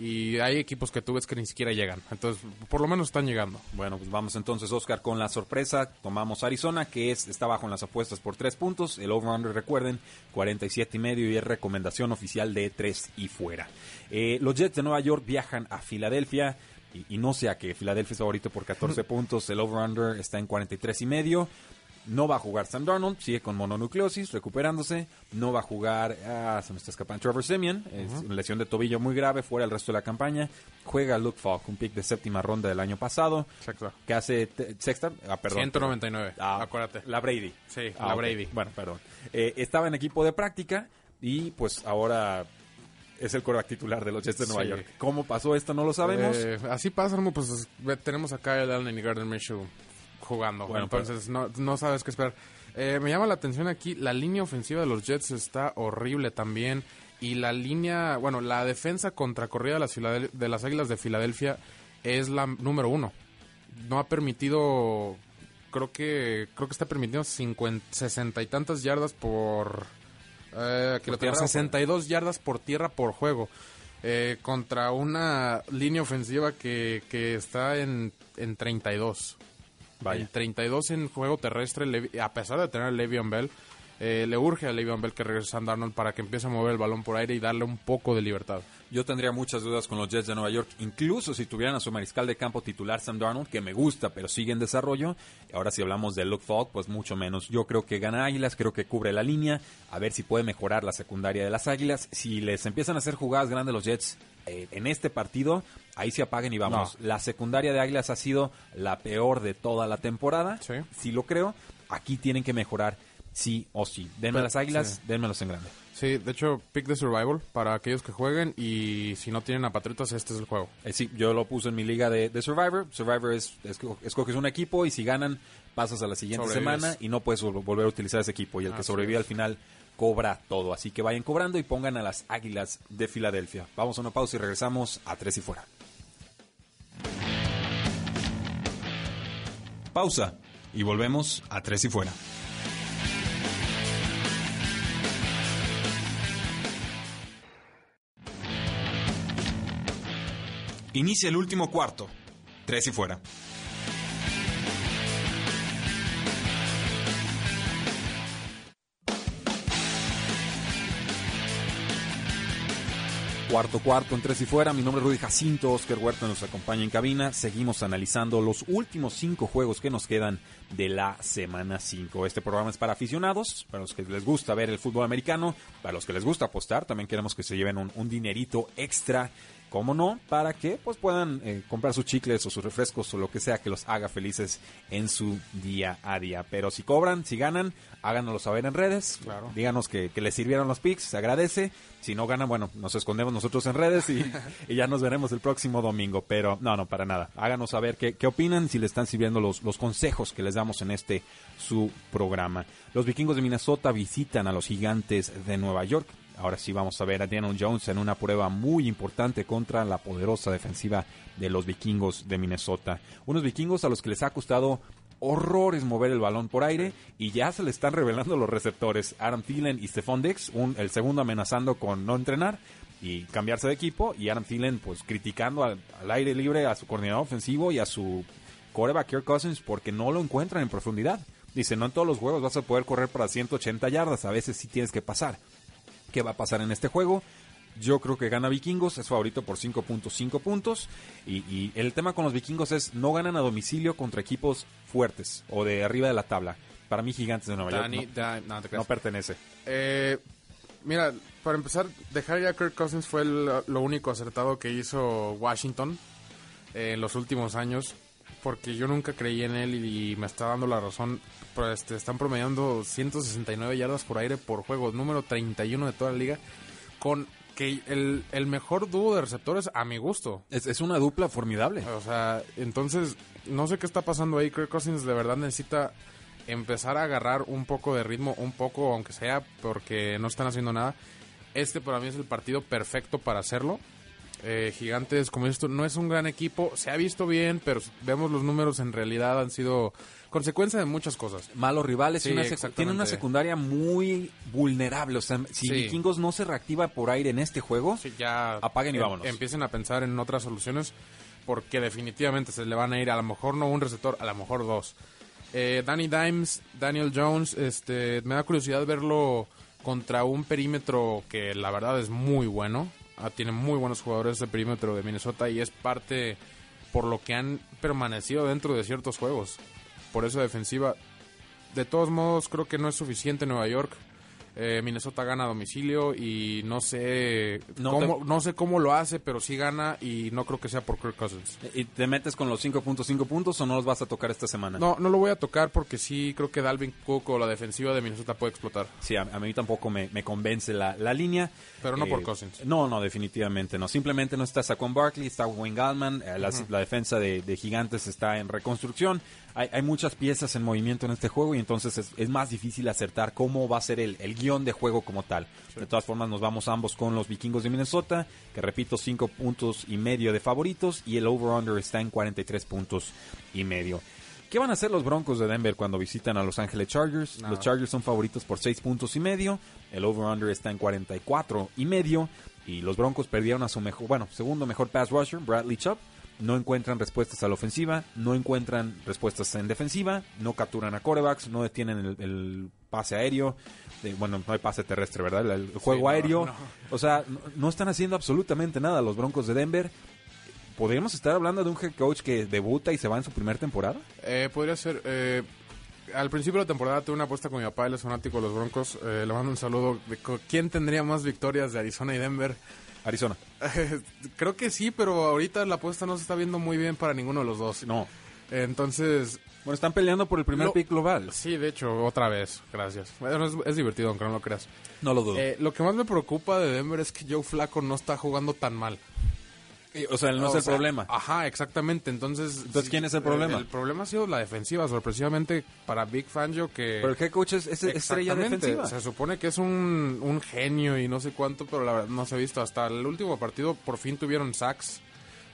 y hay equipos que tú ves que ni siquiera llegan. Entonces, por lo menos están llegando. Bueno, pues vamos entonces, Oscar, con la sorpresa. Tomamos Arizona, que es está bajo en las apuestas por tres puntos. El over-under, recuerden, 47 y medio y es recomendación oficial de tres y fuera. Eh, los Jets de Nueva York viajan a Filadelfia. Y, y no sea que Filadelfia es favorito por 14 puntos. El over-under está en 43 y medio. No va a jugar Sam Darnold, sigue con mononucleosis, recuperándose. No va a jugar, ah, se me está escapando, Trevor Simeon, es una lesión de tobillo muy grave, fuera el resto de la campaña. Juega Luke Falk, un pick de séptima ronda del año pasado. Exacto. Que hace sexta, ah, perdón. 199, Ah, acuérdate. La Brady. Sí, Ah, la. Brady. Bueno, perdón. Eh, estaba en equipo de práctica y pues ahora es el quarterback titular de los Jets de Nueva Sí. York. ¿Cómo pasó esto? No lo sabemos. Eh, así pasa, pues tenemos acá el Allen y Gardner Minshew jugando. Bueno, entonces no, no sabes qué esperar. Eh, me llama la atención aquí, la línea ofensiva de los Jets está horrible también. Y la línea, bueno, la defensa contra corrida de las, Filadel- de las Águilas de Filadelfia es la número uno. No ha permitido, creo que creo que está permitiendo 50, 60 y tantas yardas por... Eh, aquí Por lo tierra, 62 yardas por tierra por juego. Eh, contra una línea ofensiva que, que está en, en 32. Vaya. En 32 en juego terrestre, a pesar de tener a Le'Veon Bell, eh, le urge a Le'Veon Bell que regrese a Darnold para que empiece a mover el balón por aire y darle un poco de libertad. Yo tendría muchas dudas con los Jets de Nueva York, incluso si tuvieran a su mariscal de campo titular Sam Darnold, que me gusta, pero sigue en desarrollo. Ahora si hablamos de Luke Falk, pues mucho menos. Yo creo que gana Águilas, creo que cubre la línea, a ver si puede mejorar la secundaria de las Águilas. Si les empiezan a hacer jugadas grandes los Jets eh, en este partido, ahí se apaguen y vamos. La secundaria de Águilas ha sido la peor de toda la temporada, Sí. sí lo creo. Aquí tienen que mejorar sí o sí. Denme Pero- las Águilas, sí. denmelos en grande. Sí, de hecho, pick de survival para aquellos que jueguen y si no tienen a Patriotas, este es el juego. Eh, sí, yo lo puse en mi liga de, de Survivor. Survivor es, esco- escoges un equipo y si ganan, pasas a la siguiente Sobrevives. semana y no puedes vol- volver a utilizar ese equipo. Y el que sobrevive es. al final cobra todo. Así que vayan cobrando y pongan a las Águilas de Filadelfia. Vamos a una pausa y regresamos a Tres y Fuera. Pausa y volvemos a Tres y Fuera. Inicia el último cuarto. Tres y fuera. Cuarto cuarto en tres y fuera. Mi nombre es Rudy Jacinto. Oscar Huerta nos acompaña en cabina. Seguimos analizando los últimos cinco juegos que nos quedan de la semana 5. Este programa es para aficionados, para los que les gusta ver el fútbol americano, para los que les gusta apostar. También queremos que se lleven un dinerito extra ¿Cómo no? Para que pues puedan eh, comprar sus chicles o sus refrescos o lo que sea que los haga felices en su día a día. Pero si cobran, si ganan, háganoslo saber en redes. Claro. Díganos que, que les sirvieron los picks, se agradece. Si no ganan, bueno, nos escondemos nosotros en redes y, y ya nos veremos el próximo domingo. Pero no, no, para nada. Háganos saber qué, qué opinan, si le están sirviendo los, los consejos que les damos en este su programa. Los vikingos de Minnesota visitan a los gigantes de Nueva York. Ahora sí vamos a ver a Daniel Jones en una prueba muy importante contra la poderosa defensiva de los vikingos de Minnesota. Unos vikingos a los que les ha costado horrores mover el balón por aire y ya se le están revelando los receptores. Adam Thielen y Stephon Dix, un, el segundo amenazando con no entrenar y cambiarse de equipo y Adam Thielen pues criticando al, al aire libre a su coordinador ofensivo y a su quarterback Kirk Cousins porque no lo encuentran en profundidad. Dice, no en todos los juegos vas a poder correr para 180 yardas, a veces sí tienes que pasar. ¿Qué va a pasar en este juego? Yo creo que gana Vikingos, es favorito por 5.5 puntos. Y, y, el tema con los Vikingos es no ganan a domicilio contra equipos fuertes o de arriba de la tabla. Para mí, Gigantes de Nueva Dani, York no, pertenece. Eh, mira, para empezar, dejar ya a Kirk Cousins fue el- lo único acertado que hizo Washington eh, en los últimos años, porque yo nunca creí en él y, me está dando la razón. Pero, este, están promediando 169 yardas por aire por juego, número 31 de toda la liga, con que el, el mejor dúo de receptores a mi gusto. Es, es una dupla formidable. O sea, entonces, no sé qué está pasando ahí. Kirk Cousins de verdad necesita empezar a agarrar un poco de ritmo, un poco, aunque sea, porque no están haciendo nada. Este para mí es el partido perfecto para hacerlo. Eh, Gigantes, como esto, no es un gran equipo. Se ha visto bien, pero si vemos los números, en realidad han sido consecuencia de muchas cosas. Malos rivales, Sí, y una tiene una secundaria muy vulnerable. O sea, si Sí. Vikingos no se reactiva por aire en este juego, Sí, ya Apaguen y em- vámonos. Empiecen a pensar en otras soluciones porque definitivamente se le van a ir a lo mejor no un receptor, a lo mejor dos. Eh, Danny Dimes, Daniel Jones, este, me da curiosidad verlo contra un perímetro que la verdad es muy bueno. Ah, tiene muy buenos jugadores de perímetro de Minnesota y es parte por lo que han permanecido dentro de ciertos juegos. Por eso defensiva. De todos modos, creo que no es suficiente Nueva York. Eh, Minnesota gana a domicilio y no sé No cómo, no sé cómo lo hace, pero sí gana y no creo que sea por Kirk Cousins. ¿y te metes con los 5.5 puntos o no los vas a tocar esta semana? No, no lo voy a tocar porque sí creo que Dalvin Cook o la defensiva de Minnesota puede explotar. Sí, a, a mí tampoco me, me convence la, la línea. Eh, Pero no por Cousins. No, no, definitivamente no. Simplemente no está Saquon Barkley, está Wayne Gallman, eh, la, la defensa de, de Gigantes está en reconstrucción. Hay, hay muchas piezas en movimiento en este juego y entonces es, es más difícil acertar cómo va a ser el, el guion de juego como tal. De todas formas, nos vamos ambos con los vikingos de Minnesota, que repito, 5 puntos y medio de favoritos y el over-under está en 43 puntos y medio. ¿Qué van a hacer los Broncos de Denver cuando visitan a Los Ángeles Chargers? Los Chargers son favoritos por 6 puntos y medio. El over-under está en 44 y medio. Y los Broncos perdieron a su mejor, bueno, segundo mejor pass rusher, Bradley Chubb. No encuentran respuestas a la ofensiva, no encuentran respuestas en defensiva, no capturan a corebacks, no detienen el, el pase aéreo. Eh, bueno, no hay pase terrestre, ¿verdad? El, el juego no, aéreo. no. O sea, no, no están haciendo absolutamente nada los Broncos de Denver. ¿Podríamos estar hablando de un head coach que debuta y se va en su primera temporada? Eh, podría ser. eh, al principio de la temporada tuve una apuesta con mi papá, él es fanático de los Broncos. Eh, le mando un saludo. de ¿Quién tendría más victorias de Arizona y Denver? Arizona. Creo que sí, pero ahorita la apuesta no se está viendo muy bien para ninguno de los dos. No. Entonces, Bueno, están peleando por el primer Lo- pick global. sí, de hecho, otra vez. Gracias. Bueno, es, es divertido, aunque no lo creas. No lo dudo. Eh, lo que más me preocupa de Denver es que Joe Flaco no está jugando tan mal. Eh, o sea, no es el sea, problema. Ajá, exactamente. Entonces, Entonces, ¿quién es el problema? El, problema ha sido la defensiva, sorpresivamente para Big Fangio que... Pero el head coach es, es estrella defensiva. Se supone que es un, un genio y no sé cuánto, pero la verdad no se ha visto. Hasta el último partido por fin tuvieron sacks,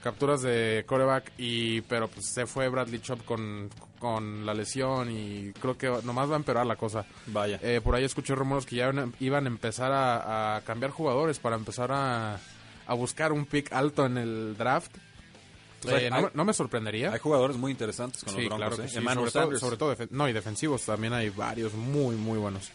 capturas de coreback, y pero pues se fue Bradley Chop con, con la lesión y creo que nomás va a empeorar la cosa. Vaya. Eh, por ahí escuché rumores que ya iban a- iban a empezar a, a cambiar jugadores para empezar a, a buscar un pick alto en el draft. O sea, Eh, no, hay- me- no me sorprendería. Hay jugadores muy interesantes con Sí, los Broncos. claro que ¿eh? sí. Emmanuel Sobre todo, sobre todo no, y defensivos también hay varios muy, muy buenos.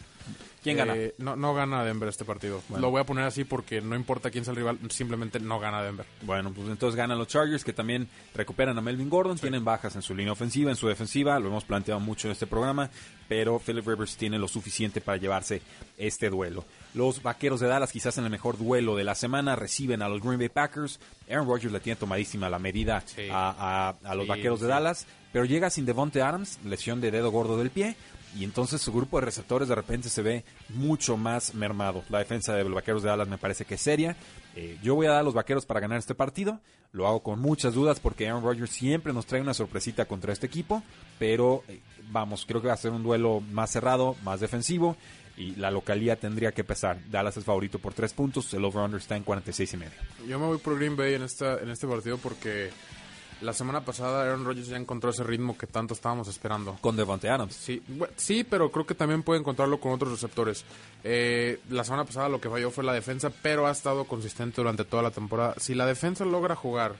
¿Quién gana? Eh, no, no gana Denver este partido. Lo voy a poner así porque no importa quién sea el rival, simplemente no gana Denver. Bueno, pues entonces ganan los Chargers que también recuperan a Melvin Gordon, tienen bajas en su línea ofensiva, en su defensiva, lo hemos planteado mucho en este programa, pero Philip Rivers tiene lo suficiente para llevarse este duelo. Los Vaqueros de Dallas, quizás en el mejor duelo de la semana, reciben a los Green Bay Packers. Aaron Rodgers le tiene tomadísima la medida Sí. a, a- a los Sí, Vaqueros de sí. Dallas, pero llega sin Devonte Adams, lesión de dedo gordo del pie, y entonces su grupo de receptores de repente se ve mucho más mermado. La defensa de los Vaqueros de Dallas me parece que es seria. Eh, yo voy a dar a los Vaqueros para ganar este partido. Lo hago con muchas dudas porque Aaron Rodgers siempre nos trae una sorpresita contra este equipo, pero eh, vamos, creo que va a ser un duelo más cerrado, más defensivo. Y la localía tendría que pesar. Dallas es favorito por tres puntos. El over-under está en 46 y medio. Yo me voy por Green Bay en, esta, en este partido porque la semana pasada Aaron Rodgers ya encontró ese ritmo que tanto estábamos esperando. Con Devontae Adams. Sí, sí, pero creo que también puede encontrarlo con otros receptores. Eh, la semana pasada lo que falló fue la defensa, pero ha estado consistente durante toda la temporada. Si la defensa logra jugar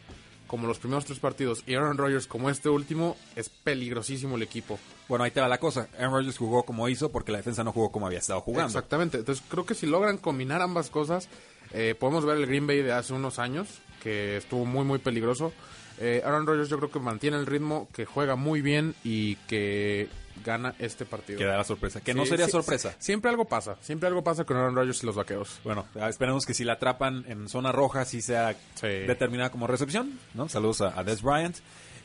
como los primeros tres partidos y Aaron Rodgers como este último, es peligrosísimo el equipo. Bueno, ahí te va la cosa. Aaron Rodgers jugó como hizo porque la defensa no jugó como había estado jugando. Exactamente. Entonces creo que si logran combinar ambas cosas, eh, podemos ver el Green Bay de hace unos años, que estuvo muy, muy peligroso. Eh, Aaron Rodgers yo creo que mantiene el ritmo, que juega muy bien y que gana este partido. Que da la sorpresa. Que no sería sí, sorpresa. Siempre algo pasa. Siempre algo pasa con Aaron Rodgers y los vaqueros. Bueno, esperemos que si la atrapan en zona roja, sí sea Sí. determinada como recepción, ¿no? Saludos a, a Des Bryant.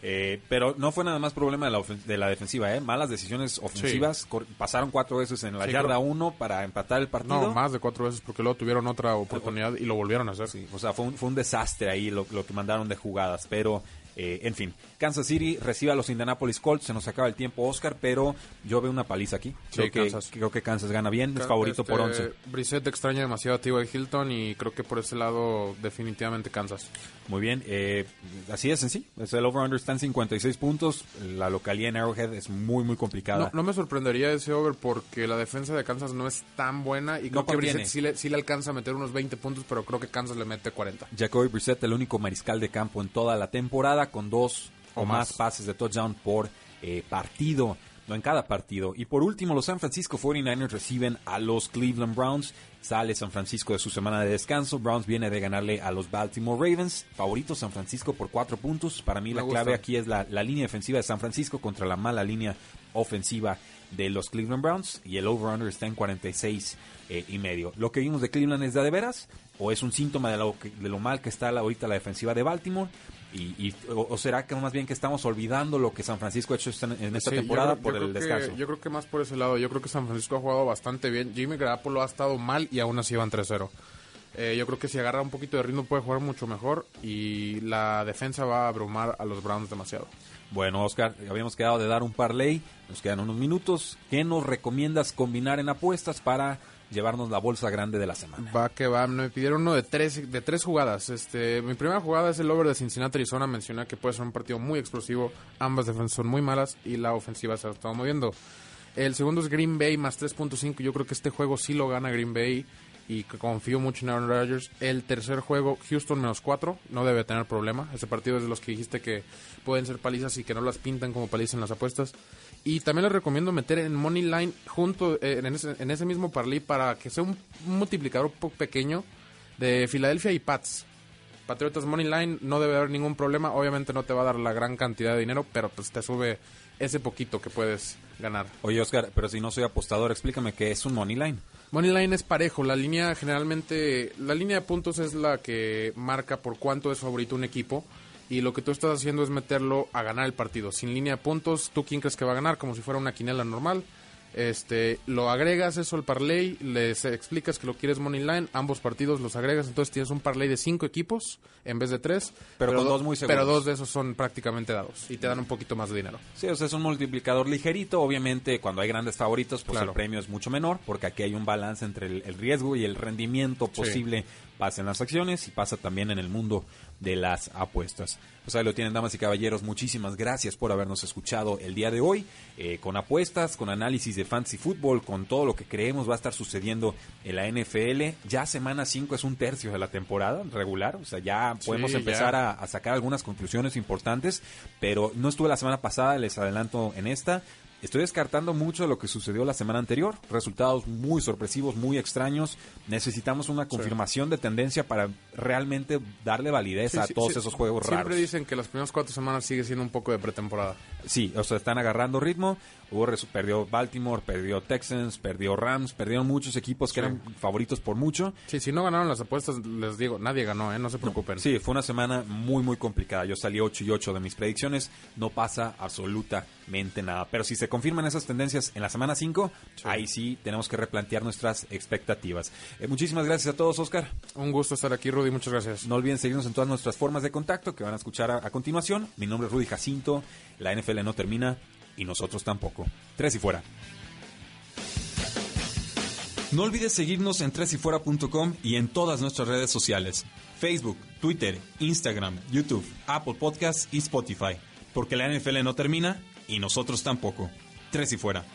Eh, pero no fue nada más problema de la, de la defensiva, ¿eh? Malas decisiones ofensivas. Pasaron cuatro veces en la Sí, yarda uno para empatar el partido. No, más de cuatro veces porque luego tuvieron otra oportunidad y lo volvieron a hacer. Sí, o sea, fue un, fue un desastre ahí lo, lo que mandaron de jugadas, pero eh, en fin. Kansas City recibe a los Indianapolis Colts, se nos acaba el tiempo, Oscar, pero yo veo una paliza aquí. Sí, Creo, que, Kansas. creo que Kansas gana bien, es favorito por este, 11. Brissett extraña demasiado a T.Y. Hilton y creo que por ese lado definitivamente Kansas. Muy bien, eh, así es en sí. Es el over-under está en 56 puntos. La localía en Arrowhead es muy, muy complicada. No, no me sorprendería ese over porque la defensa de Kansas no es tan buena y creo No que contiene. Brissett sí le, sí le alcanza a meter unos 20 puntos, pero creo que Kansas le mete 40. Jacoby Brissett, el único mariscal de campo en toda la temporada, con dos o, O más. más. pases de touchdown por eh, partido, no en cada partido. Y por último, los San Francisco 49ers reciben a los Cleveland Browns. Sale San Francisco de su semana de descanso. Browns viene de ganarle a los Baltimore Ravens. Favorito San Francisco por cuatro puntos. Para mí Me la gusta. clave aquí es la, la línea defensiva de San Francisco contra la mala línea ofensiva de los Cleveland Browns. Y el over-under está en 46 eh, y medio. ¿Lo que vimos de Cleveland es de, de veras? ¿O es un síntoma de lo, que- de lo mal que está la- ahorita la defensiva de Baltimore? Y, y- o, o será que más bien que estamos olvidando lo que San Francisco ha hecho en esta Sí, temporada creo- por el descanso? Yo creo que más por ese lado. Yo creo que San Francisco ha jugado bastante bien. Jimmy Garoppolo ha estado mal y aún así van 3-0. Eh, yo creo que si agarra un poquito de ritmo puede jugar mucho mejor y la defensa va a abrumar a los Browns demasiado. Bueno, Oscar, habíamos quedado de dar un parlay. Nos quedan unos minutos. ¿Qué nos recomiendas combinar en apuestas para llevarnos la bolsa grande de la semana? Va que va, me pidieron uno de tres, de tres jugadas. Este, mi primera jugada es el over de Cincinnati Arizona. Mencioné que puede ser un partido muy explosivo. Ambas defensas son muy malas y la ofensiva se ha estado moviendo. El segundo es Green Bay más 3.5. Yo creo que este juego sí lo gana Green Bay y confío mucho en Aaron Rodgers. El tercer juego, Houston menos 4. No debe tener problema. Ese partido es de los que dijiste que pueden ser palizas y que no las pintan como palizas en las apuestas. Y también les recomiendo meter en Money Line junto eh, en, ese, en ese mismo parlay para que sea un, multiplicador pequeño de Filadelfia y Pats. Patriotas Money Line no debe haber ningún problema. Obviamente no te va a dar la gran cantidad de dinero, pero pues te sube ese poquito que puedes ganar. Oye, Oscar, pero si no soy apostador, explícame qué es un money line. Money line es parejo. La línea generalmente, la línea de puntos es la que marca por cuánto es favorito un equipo. Y lo que tú estás haciendo es meterlo a ganar el partido. Sin línea de puntos, ¿tú quién crees que va a ganar? Como si fuera una quinela normal. Este, lo agregas eso al parlay, les explicas que lo quieres money line, ambos partidos los agregas, entonces tienes un parlay de cinco equipos en vez de tres. Pero con do- dos muy seguros. Pero dos de esos son prácticamente dados y te dan un poquito más de dinero. Sí, o sea, es un multiplicador ligerito. Obviamente, cuando hay grandes favoritos, pues Claro. el premio es mucho menor, porque aquí hay un balance entre el, el riesgo y el rendimiento Sí. Pasa en las acciones y pasa también en el mundo de las apuestas. Pues ahí lo tienen, damas y caballeros. Muchísimas gracias por habernos escuchado el día de hoy, eh, con apuestas, con análisis de fantasy fútbol, con todo lo que creemos va a estar sucediendo en la NFL. Ya semana 5 es un tercio de la temporada regular, o sea, ya podemos empezar a, a sacar algunas conclusiones importantes, pero no estuve la semana pasada, les adelanto en esta. Estoy descartando mucho de lo que sucedió la semana anterior. Resultados muy sorpresivos, muy extraños. Necesitamos una confirmación de tendencia para realmente darle validez Sí, a sí, todos esos juegos Siempre raros. dicen que las primeras cuatro semanas sigue siendo un poco de pretemporada. Sí, o sea, están agarrando ritmo. Hubo perdió Baltimore, perdió Texans, perdió Rams, perdieron muchos equipos que Sí. eran favoritos por mucho. Sí, si no ganaron las apuestas, les digo, nadie ganó, ¿eh? No se preocupen. Sí, fue una semana muy, muy complicada. Yo salí 8 y 8 de mis predicciones. No pasa absolutamente nada. Pero si se confirman esas tendencias en la semana 5, ahí sí tenemos que replantear nuestras expectativas. Eh, muchísimas gracias a todos, Oscar. Un gusto estar aquí, Rudy. Muchas gracias. No olviden seguirnos en todas nuestras formas de contacto que van a escuchar a, a continuación. Mi nombre es Rudy Jacinto. La NFL no termina y nosotros tampoco. Tres y fuera. No olvides seguirnos en tresyfuera.com y en todas nuestras redes sociales. Facebook, Twitter, Instagram, YouTube, Apple Podcasts y Spotify. Porque la NFL no termina y nosotros tampoco. Tres y fuera.